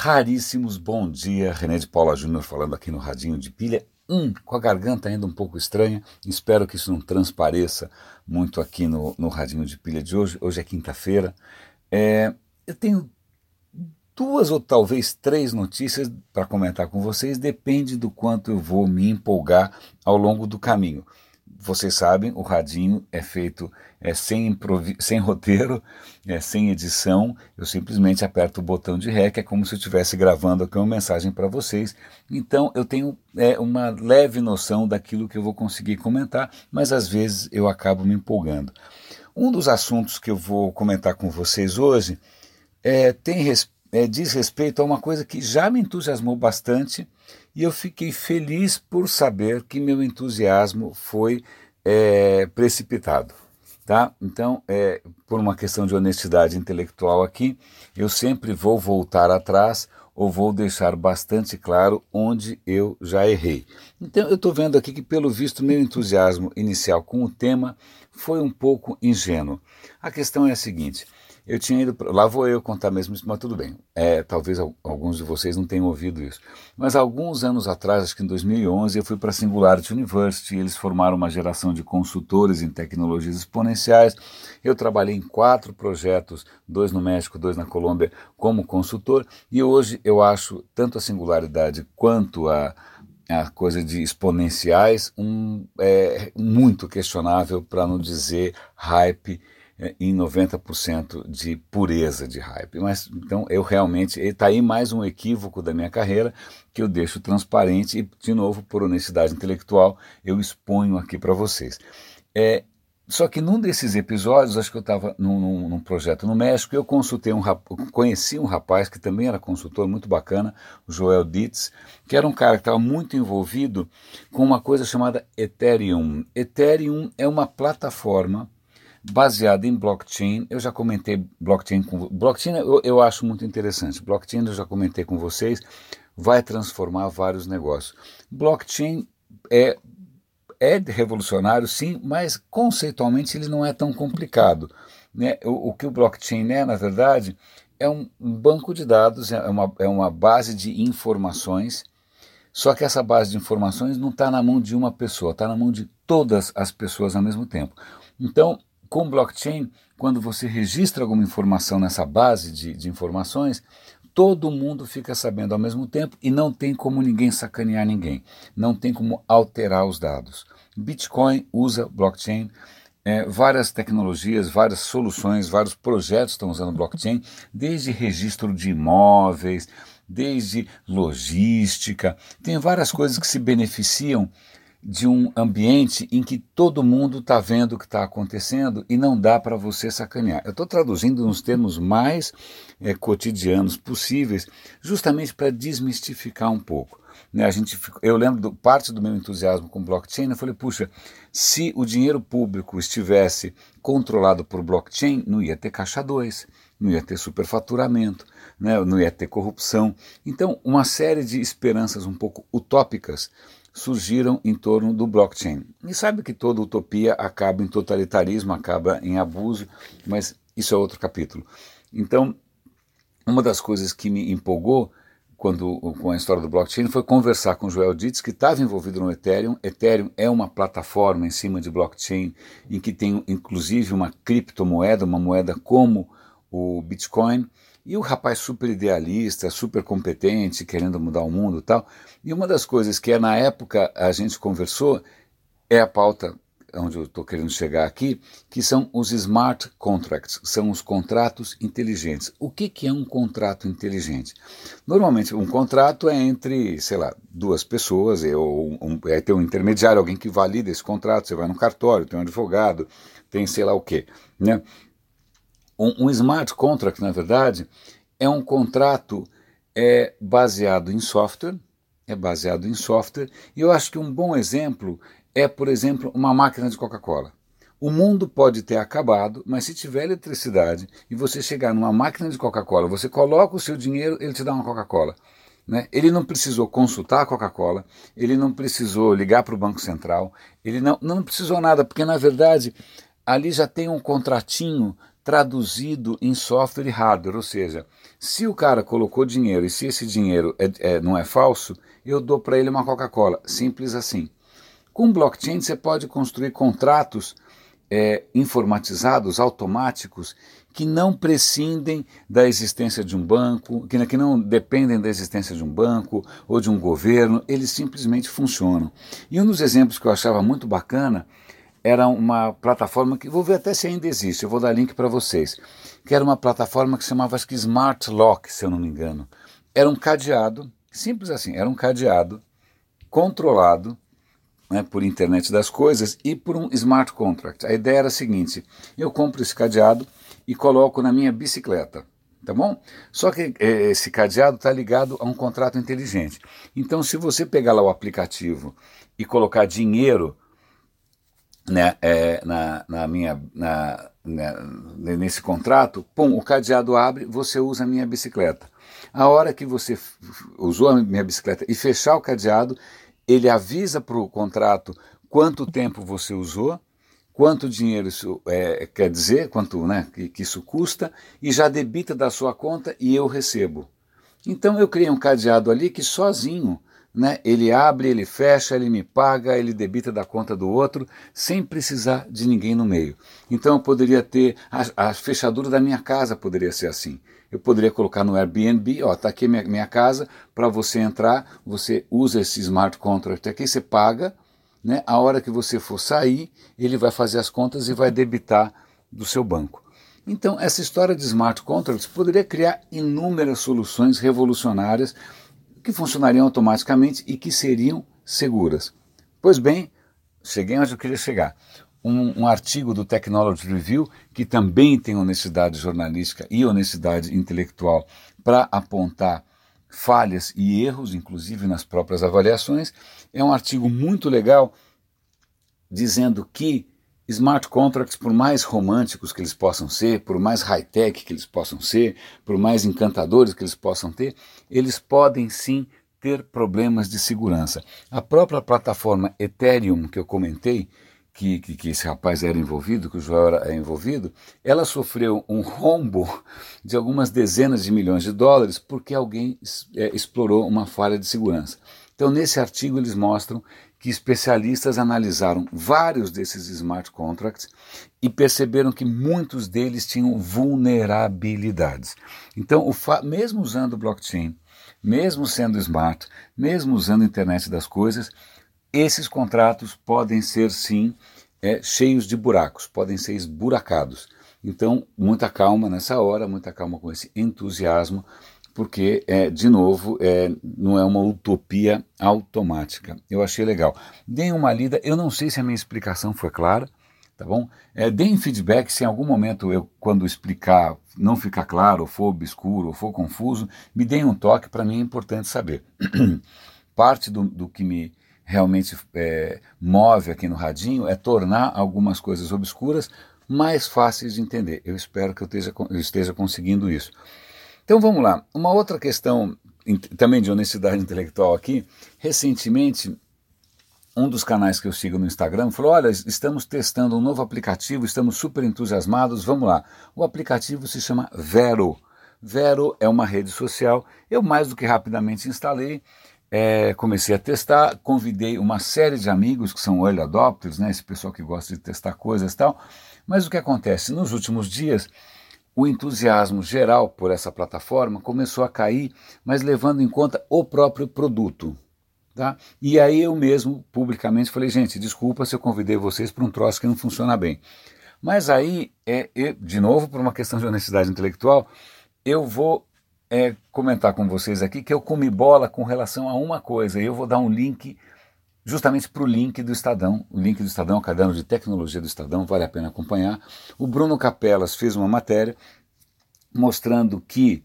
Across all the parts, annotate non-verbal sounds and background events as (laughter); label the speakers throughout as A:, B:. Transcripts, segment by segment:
A: raríssimos. Bom dia, René de Paula Júnior falando aqui no Radinho de Pilha. Hum, com a garganta ainda um pouco estranha. Espero que isso não transpareça muito aqui no, no Radinho de Pilha de hoje. Hoje é quinta-feira. É, eu tenho duas ou talvez três notícias para comentar com vocês. Depende do quanto eu vou me empolgar ao longo do caminho vocês sabem, o radinho é feito é, sem, sem roteiro, é, sem edição. Eu simplesmente aperto o botão de REC, é como se eu estivesse gravando aqui uma mensagem para vocês. Então eu tenho é, uma leve noção daquilo que eu vou conseguir comentar, mas às vezes eu acabo me empolgando. Um dos assuntos que eu vou comentar com vocês hoje é, tem, é, diz respeito a uma coisa que já me entusiasmou bastante e eu fiquei feliz por saber que meu entusiasmo foi é, precipitado. Tá? Então, é, por uma questão de honestidade intelectual aqui, eu sempre vou voltar atrás ou vou deixar bastante claro onde eu já errei. Então, eu estou vendo aqui que, pelo visto, meu entusiasmo inicial com o tema foi um pouco ingênuo. A questão é a seguinte: eu tinha ido. Lá vou eu contar mesmo isso, mas tudo bem. É, talvez alguns de vocês não tenham ouvido isso. Mas alguns anos atrás, acho que em 2011, eu fui para a Singularity University. Eles formaram uma geração de consultores em tecnologias exponenciais. Eu trabalhei em quatro projetos, dois no México, dois na Colômbia, como consultor. E hoje eu acho tanto a singularidade quanto a a coisa de exponenciais um, é, muito questionável, para não dizer hype em 90% de pureza de hype. Mas então eu realmente está aí mais um equívoco da minha carreira que eu deixo transparente e de novo por honestidade intelectual eu exponho aqui para vocês. É, só que num desses episódios, acho que eu estava num, num, num, projeto no México, eu consultei um conheci um rapaz que também era consultor muito bacana, o Joel Dietz, que era um cara que estava muito envolvido com uma coisa chamada Ethereum. Ethereum é uma plataforma baseado em blockchain. Eu já comentei blockchain com blockchain. Eu, eu acho muito interessante. Blockchain eu já comentei com vocês. Vai transformar vários negócios. Blockchain é é revolucionário, sim, mas conceitualmente ele não é tão complicado. Né? O, o que o blockchain é, na verdade, é um, banco de dados, é uma, é uma base de informações. Só que essa base de informações não está na mão de uma pessoa, está na mão de todas as pessoas ao mesmo tempo. Então, com blockchain, quando você registra alguma informação nessa base de, de informações, todo mundo fica sabendo ao mesmo tempo e não tem como ninguém sacanear ninguém, não tem como alterar os dados. Bitcoin usa blockchain, é, várias tecnologias, várias soluções, vários projetos estão usando blockchain, desde registro de imóveis, desde logística, tem várias coisas que se beneficiam de um ambiente em que todo mundo está vendo o que está acontecendo e não dá para você sacanear. Eu estou traduzindo nos termos mais é, cotidianos possíveis, justamente para desmistificar um pouco. Né, a gente, eu lembro do, parte do meu entusiasmo com blockchain, eu falei, puxa, se o dinheiro público estivesse controlado por blockchain, não ia ter caixa 2, não ia ter superfaturamento, né, não ia ter corrupção. Então, uma série de esperanças um pouco utópicas surgiram em torno do blockchain. E sabe que toda utopia acaba em totalitarismo, acaba em abuso, mas isso é outro capítulo. Então, uma das coisas que me empolgou quando, com a história do blockchain foi conversar com o Joel Dietz, que estava envolvido no Ethereum. Ethereum é uma plataforma em cima de blockchain em que tem inclusive uma criptomoeda, uma moeda como o Bitcoin. E o rapaz super idealista, super competente, querendo mudar o mundo e tal. E uma das coisas que é, na época a gente conversou é a pauta onde eu estou querendo chegar aqui, que são os smart contracts, são os contratos inteligentes. O que, que é um contrato inteligente? Normalmente, um contrato é entre, sei lá, duas pessoas, ou um, é ter um intermediário, alguém que valida esse contrato, você vai no cartório, tem um advogado, tem sei lá o quê, né? Um, um smart contract, na verdade, é um contrato é baseado em software, é baseado em software, e eu acho que um bom exemplo é, por exemplo, uma máquina de Coca-Cola. O mundo pode ter acabado, mas se tiver eletricidade e você chegar numa máquina de Coca-Cola, você coloca o seu dinheiro, ele te dá uma Coca-Cola. Né? Ele não precisou consultar a Coca-Cola, ele não precisou ligar para o Banco Central, ele não, não precisou nada, porque na verdade ali já tem um contratinho traduzido em software e hardware, ou seja, se o cara colocou dinheiro e se esse dinheiro é, é, não é falso, eu dou para ele uma Coca-Cola, simples assim. Com blockchain você pode construir contratos é, informatizados, automáticos, que não prescindem da existência de um banco, que, que não dependem da existência de um banco ou de um governo, eles simplesmente funcionam. E um dos exemplos que eu achava muito bacana era uma plataforma que vou ver até se ainda existe, eu vou dar link para vocês, que era uma plataforma que chamava acho que Smart Lock, se eu não me engano. Era um cadeado, simples assim, era um cadeado controlado né, por internet das coisas e por um smart contract. A ideia era a seguinte: eu compro esse cadeado e coloco na minha bicicleta. Tá bom? Só que é, esse cadeado está ligado a um contrato inteligente. Então, se você pegar lá o aplicativo e colocar dinheiro né, é, na, na, minha, na, né, nesse contrato, pum, o cadeado abre, você usa a minha bicicleta. A hora que você usou a minha bicicleta e fechar o cadeado, ele avisa para o contrato quanto tempo você usou, quanto dinheiro isso é, quer dizer, quanto né, que, que isso custa, e já debita da sua conta e eu recebo. Então eu criei um cadeado ali que sozinho né, ele abre, ele fecha, ele me paga, ele debita da conta do outro, sem precisar de ninguém no meio. Então eu poderia ter, a, a fechadura da minha casa poderia ser assim. Eu poderia colocar no Airbnb, ó, tá aqui minha, minha casa, para você entrar, você usa esse smart contract aqui, você paga, né? A hora que você for sair, ele vai fazer as contas e vai debitar do seu banco. Então, essa história de smart contracts poderia criar inúmeras soluções revolucionárias que funcionariam automaticamente e que seriam seguras. Pois bem, cheguei onde eu queria chegar um, um, artigo do Technology Review, que também tem honestidade jornalística e honestidade intelectual para apontar falhas e erros, inclusive nas próprias avaliações. É um artigo muito legal dizendo que smart contracts, por mais românticos que eles possam ser, por mais high-tech que eles possam ser, por mais encantadores que eles possam ter, eles podem sim ter problemas de segurança. A própria plataforma Ethereum que eu comentei, que, que, que, esse rapaz era envolvido, que o Joel era envolvido, ela sofreu um rombo de algumas dezenas de milhões de dólares porque alguém é, explorou uma falha de segurança. Então, nesse artigo, eles mostram que especialistas analisaram vários desses smart contracts e perceberam que muitos deles tinham vulnerabilidades. Então, mesmo usando blockchain, mesmo sendo smart, mesmo usando a internet das coisas, esses contratos podem ser sim é, cheios de buracos, podem ser esburacados. Então, muita calma nessa hora, muita calma com esse entusiasmo, porque, é, de novo, é, não é uma utopia automática. Eu achei legal. Deem uma lida, eu não sei se a minha explicação foi clara, tá bom? É, deem feedback se em algum momento eu, quando explicar, não ficar claro, ou for obscuro, ou for confuso, me deem um toque, para mim é importante saber. (clears throat) Parte do, do que me realmente é, move aqui no radinho é tornar algumas coisas obscuras mais fáceis de entender. Eu espero que eu esteja, eu esteja conseguindo isso. Então vamos lá. Uma outra questão também de honestidade intelectual aqui. Recentemente, um dos canais que eu sigo no Instagram falou: Olha, estamos testando um novo aplicativo, estamos super entusiasmados, vamos lá. O aplicativo se chama Vero. Vero é uma rede social. Eu mais do que rapidamente instalei é, comecei a testar, convidei uma série de amigos que são early adopters, né, esse pessoal que gosta de testar coisas e tal. Mas o que acontece? Nos últimos dias, o entusiasmo geral por essa plataforma começou a cair, mas levando em conta o próprio produto. Tá? E aí eu mesmo, publicamente, falei, gente, desculpa se eu convidei vocês para um troço que não funciona bem. Mas aí, é, eu, de novo, por uma questão de honestidade intelectual, eu vou é, comentar com vocês aqui que eu comi bola com relação a uma coisa. Eu vou dar um link justamente para o link do Estadão. O link do Estadão, o caderno de tecnologia do Estadão, vale a pena acompanhar. O Bruno Capelas fez uma matéria mostrando que,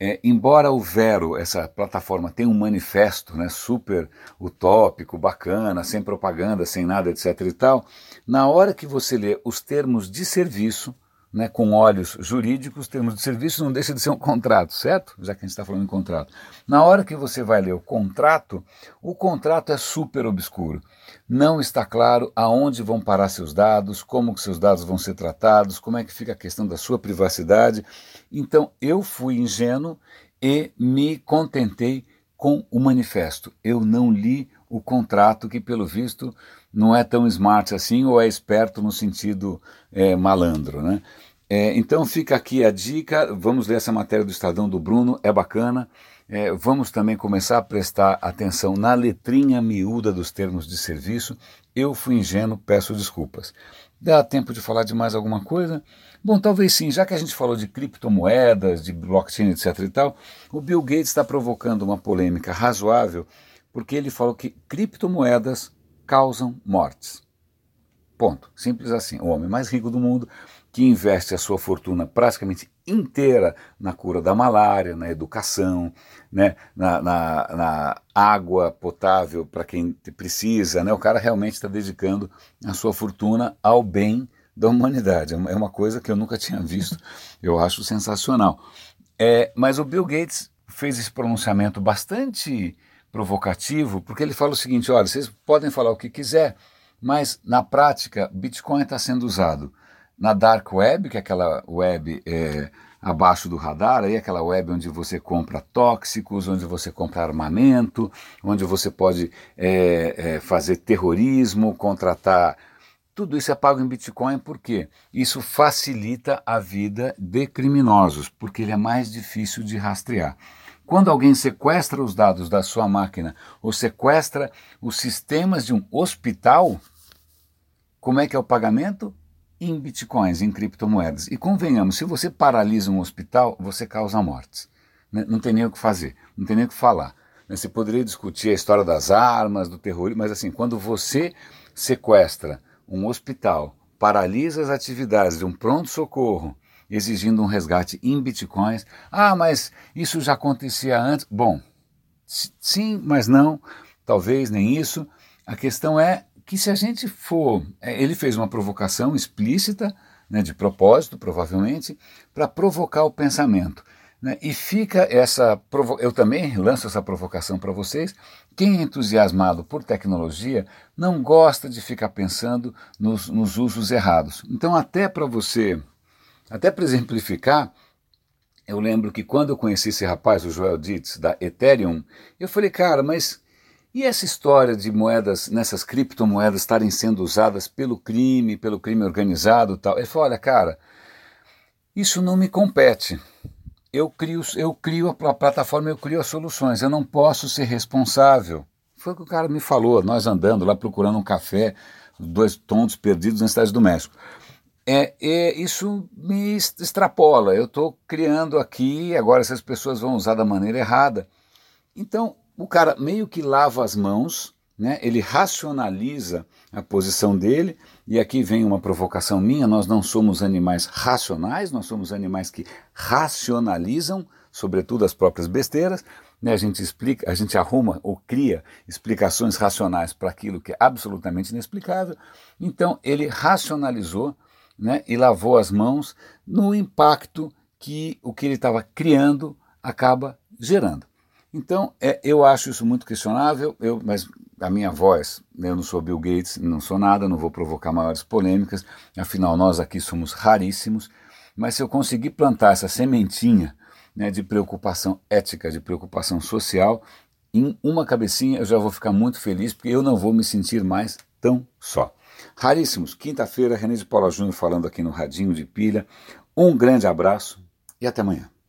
A: é, embora o Vero, essa plataforma, tenha um manifesto né, super utópico, bacana, sem propaganda, sem nada, etc. e tal, na hora que você lê os termos de serviço, né, com olhos jurídicos, termos de serviço não deixa de ser um contrato, certo? Já que a gente está falando em contrato. Na hora que você vai ler o contrato, o contrato é super obscuro. Não está claro aonde vão parar seus dados, como que seus dados vão ser tratados, como é que fica a questão da sua privacidade. Então eu fui ingênuo e me contentei com o manifesto. Eu não li o contrato, que pelo visto não é tão smart assim ou é esperto no sentido é, malandro. Né? É, então fica aqui a dica, vamos ler essa matéria do Estadão do Bruno, é bacana. É, vamos também começar a prestar atenção na letrinha miúda dos termos de serviço. Eu fui ingênuo, peço desculpas. Dá tempo de falar de mais alguma coisa? Bom, talvez sim, já que a gente falou de criptomoedas, de blockchain, etc e tal, o Bill Gates está provocando uma polêmica razoável porque ele falou que criptomoedas causam mortes. Ponto. Simples assim. O homem mais rico do mundo, que investe a sua fortuna praticamente inteira na cura da malária, na educação, né, na, na, na água potável para quem precisa. Né, o cara realmente está dedicando a sua fortuna ao bem da humanidade. É uma coisa que eu nunca tinha visto, eu acho sensacional. É, mas o Bill Gates fez esse pronunciamento bastante provocativo, porque ele fala o seguinte: olha, vocês podem falar o que quiser, mas na prática, Bitcoin está sendo usado na Dark Web, que é aquela web é, abaixo do radar, aí aquela web onde você compra tóxicos, onde você compra armamento, onde você pode é, é, fazer terrorismo, contratar. Tudo isso é pago em Bitcoin porque isso facilita a vida de criminosos, porque ele é mais difícil de rastrear. Quando alguém sequestra os dados da sua máquina ou sequestra os sistemas de um hospital, como é que é o pagamento? Em bitcoins, em criptomoedas. E convenhamos, se você paralisa um hospital, você causa mortes. Né? Não tem nem o que fazer, não tem nem o que falar. Né? Você poderia discutir a história das armas, do terrorismo, mas assim, quando você sequestra um hospital, paralisa as atividades de um pronto-socorro, exigindo um resgate em bitcoins. Ah, mas isso já acontecia antes. Bom, sim, mas não, talvez nem isso. A questão é que se a gente for. É, ele fez uma provocação explícita, né, de propósito, provavelmente, para provocar o pensamento. Né, e fica essa. Eu também lanço essa provocação para vocês. Quem é entusiasmado por tecnologia não gosta de ficar pensando nos, nos usos errados. Então, até para você até para exemplificar, eu lembro que quando eu conheci esse rapaz, o Joel Dietz, da Ethereum, eu falei, cara, mas e essa história de moedas, nessas criptomoedas estarem sendo usadas pelo crime, pelo crime organizado e tal? Ele falou, olha, cara, isso não me compete. Eu crio, eu crio a plataforma, eu crio as soluções, eu não posso ser responsável. Foi o que o cara me falou, nós andando lá procurando um café, dois tontos perdidos na cidade do México. É, é, isso me extrapola. Eu estou criando aqui, agora essas pessoas vão usar da maneira errada. Então, o cara meio que lava as mãos, né? ele racionaliza a posição dele, e aqui vem uma provocação minha: nós não somos animais racionais, nós somos animais que racionalizam, sobretudo as próprias besteiras. Né? A gente explica, a gente arruma ou cria explicações racionais para aquilo que é absolutamente inexplicável. Então, ele racionalizou né, e lavou as mãos no impacto que o que ele estava criando acaba gerando. Então, é, eu acho isso muito questionável, eu, mas a minha voz, eu não sou Bill Gates, não sou nada, não vou provocar maiores polêmicas, afinal nós aqui somos raríssimos, mas se eu conseguir plantar essa sementinha né, de preocupação ética, de preocupação social, em uma cabecinha eu já vou ficar muito feliz, porque eu não vou me sentir mais tão só. Raríssimos, quinta-feira, René de Paula Júnior falando aqui no Radinho de Pilha. Um grande abraço e até amanhã.